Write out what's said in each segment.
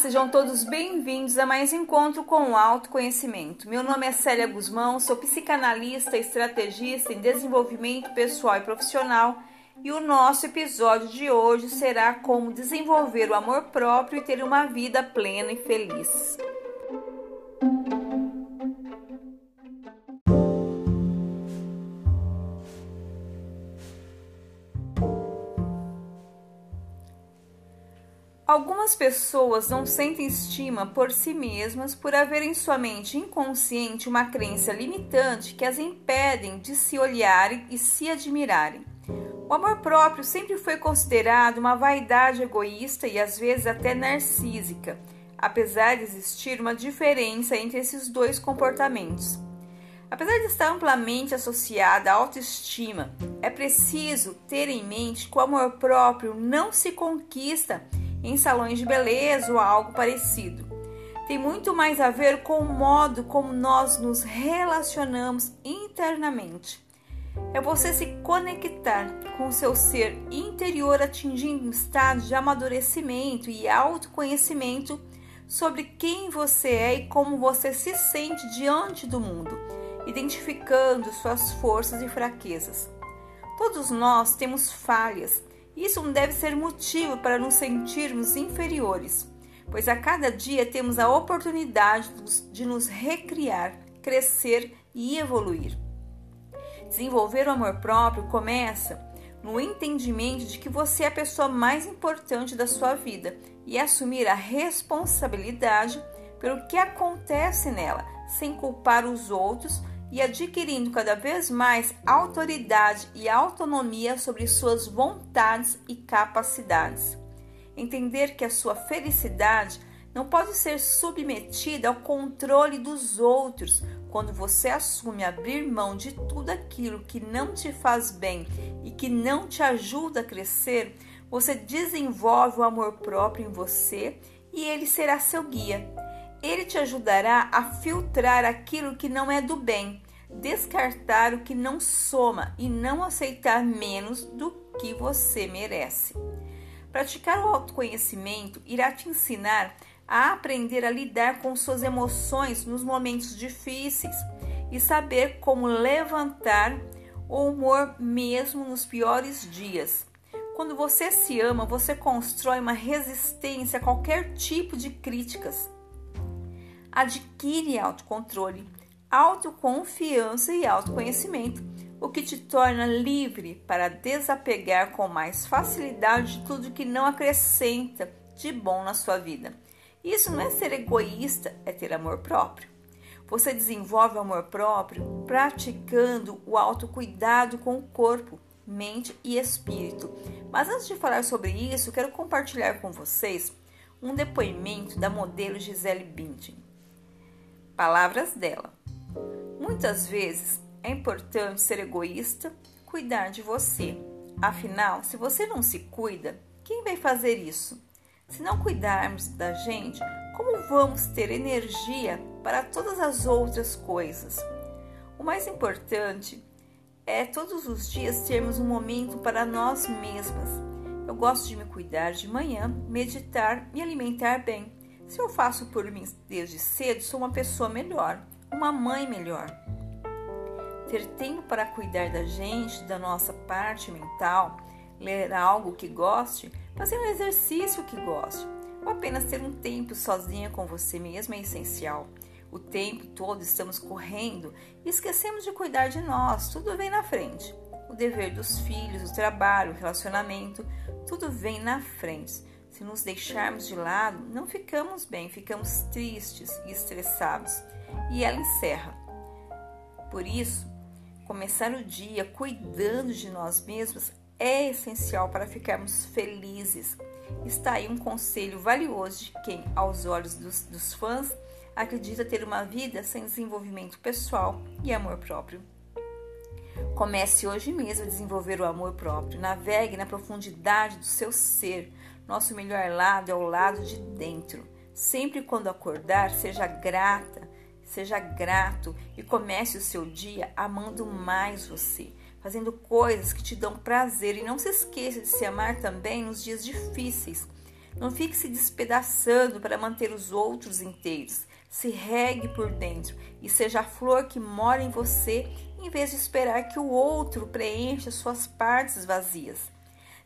Sejam todos bem-vindos a mais encontro com o autoconhecimento. Meu nome é Célia Guzmão, sou psicanalista, estrategista em desenvolvimento pessoal e profissional, e o nosso episódio de hoje será como desenvolver o amor próprio e ter uma vida plena e feliz. Algumas pessoas não sentem estima por si mesmas por haver em sua mente inconsciente uma crença limitante que as impedem de se olharem e se admirarem. O amor próprio sempre foi considerado uma vaidade egoísta e às vezes até narcísica, apesar de existir uma diferença entre esses dois comportamentos. Apesar de estar amplamente associada à autoestima, é preciso ter em mente que o amor próprio não se conquista em salões de beleza ou algo parecido. Tem muito mais a ver com o modo como nós nos relacionamos internamente. É você se conectar com seu ser interior, atingindo um estado de amadurecimento e autoconhecimento sobre quem você é e como você se sente diante do mundo, identificando suas forças e fraquezas. Todos nós temos falhas isso não deve ser motivo para nos sentirmos inferiores, pois a cada dia temos a oportunidade de nos recriar, crescer e evoluir. Desenvolver o amor próprio começa no entendimento de que você é a pessoa mais importante da sua vida e assumir a responsabilidade pelo que acontece nela, sem culpar os outros e adquirindo cada vez mais autoridade e autonomia sobre suas vontades e capacidades. Entender que a sua felicidade não pode ser submetida ao controle dos outros quando você assume abrir mão de tudo aquilo que não te faz bem e que não te ajuda a crescer, você desenvolve o amor próprio em você e ele será seu guia. Ele te ajudará a filtrar aquilo que não é do bem, descartar o que não soma e não aceitar menos do que você merece. Praticar o autoconhecimento irá te ensinar a aprender a lidar com suas emoções nos momentos difíceis e saber como levantar o humor mesmo nos piores dias. Quando você se ama, você constrói uma resistência a qualquer tipo de críticas adquire autocontrole, autoconfiança e autoconhecimento, o que te torna livre para desapegar com mais facilidade de tudo que não acrescenta de bom na sua vida. Isso não é ser egoísta, é ter amor próprio. Você desenvolve o amor próprio praticando o autocuidado com o corpo, mente e espírito. Mas antes de falar sobre isso, quero compartilhar com vocês um depoimento da modelo Gisele Bündchen. Palavras dela. Muitas vezes é importante ser egoísta, cuidar de você. Afinal, se você não se cuida, quem vai fazer isso? Se não cuidarmos da gente, como vamos ter energia para todas as outras coisas? O mais importante é todos os dias termos um momento para nós mesmas. Eu gosto de me cuidar de manhã, meditar, me alimentar bem. Se eu faço por mim desde cedo, sou uma pessoa melhor, uma mãe melhor. Ter tempo para cuidar da gente, da nossa parte mental, ler algo que goste, fazer um exercício que goste, ou apenas ter um tempo sozinha com você mesma é essencial. O tempo todo estamos correndo e esquecemos de cuidar de nós, tudo vem na frente. O dever dos filhos, o trabalho, o relacionamento, tudo vem na frente. Se nos deixarmos de lado, não ficamos bem, ficamos tristes e estressados. E ela encerra. Por isso, começar o dia cuidando de nós mesmos é essencial para ficarmos felizes. Está aí um conselho valioso de quem, aos olhos dos, dos fãs, acredita ter uma vida sem desenvolvimento pessoal e amor próprio. Comece hoje mesmo a desenvolver o amor próprio. Navegue na profundidade do seu ser. Nosso melhor lado é o lado de dentro. Sempre quando acordar, seja grata, seja grato e comece o seu dia amando mais você, fazendo coisas que te dão prazer e não se esqueça de se amar também nos dias difíceis. Não fique se despedaçando para manter os outros inteiros se regue por dentro e seja a flor que mora em você, em vez de esperar que o outro preencha suas partes vazias.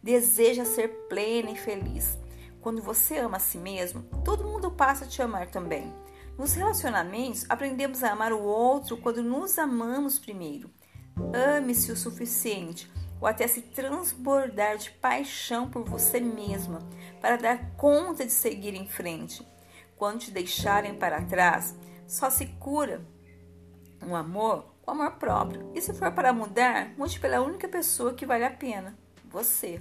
Deseja ser plena e feliz. Quando você ama a si mesmo, todo mundo passa a te amar também. Nos relacionamentos, aprendemos a amar o outro quando nos amamos primeiro. Ame-se o suficiente ou até se transbordar de paixão por você mesma para dar conta de seguir em frente quando te deixarem para trás, só se cura um amor com amor próprio. E se for para mudar, mude pela única pessoa que vale a pena, você.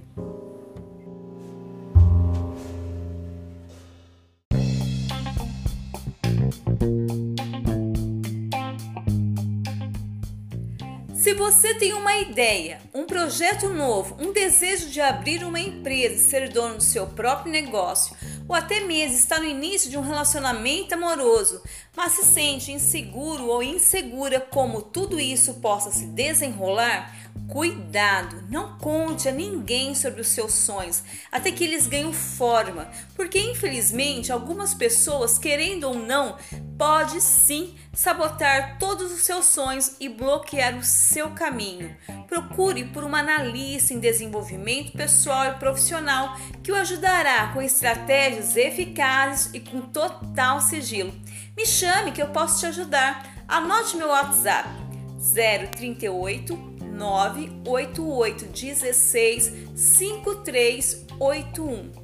Se você tem uma ideia, um projeto novo, um desejo de abrir uma empresa e ser dono do seu próprio negócio, ou até mesmo está no início de um relacionamento amoroso, mas se sente inseguro ou insegura como tudo isso possa se desenrolar, Cuidado, não conte a ninguém sobre os seus sonhos até que eles ganhem forma, porque infelizmente algumas pessoas, querendo ou não, pode sim sabotar todos os seus sonhos e bloquear o seu caminho. Procure por uma analista em desenvolvimento pessoal e profissional que o ajudará com estratégias eficazes e com total sigilo. Me chame que eu posso te ajudar. Anote meu WhatsApp 038 988 16 5381.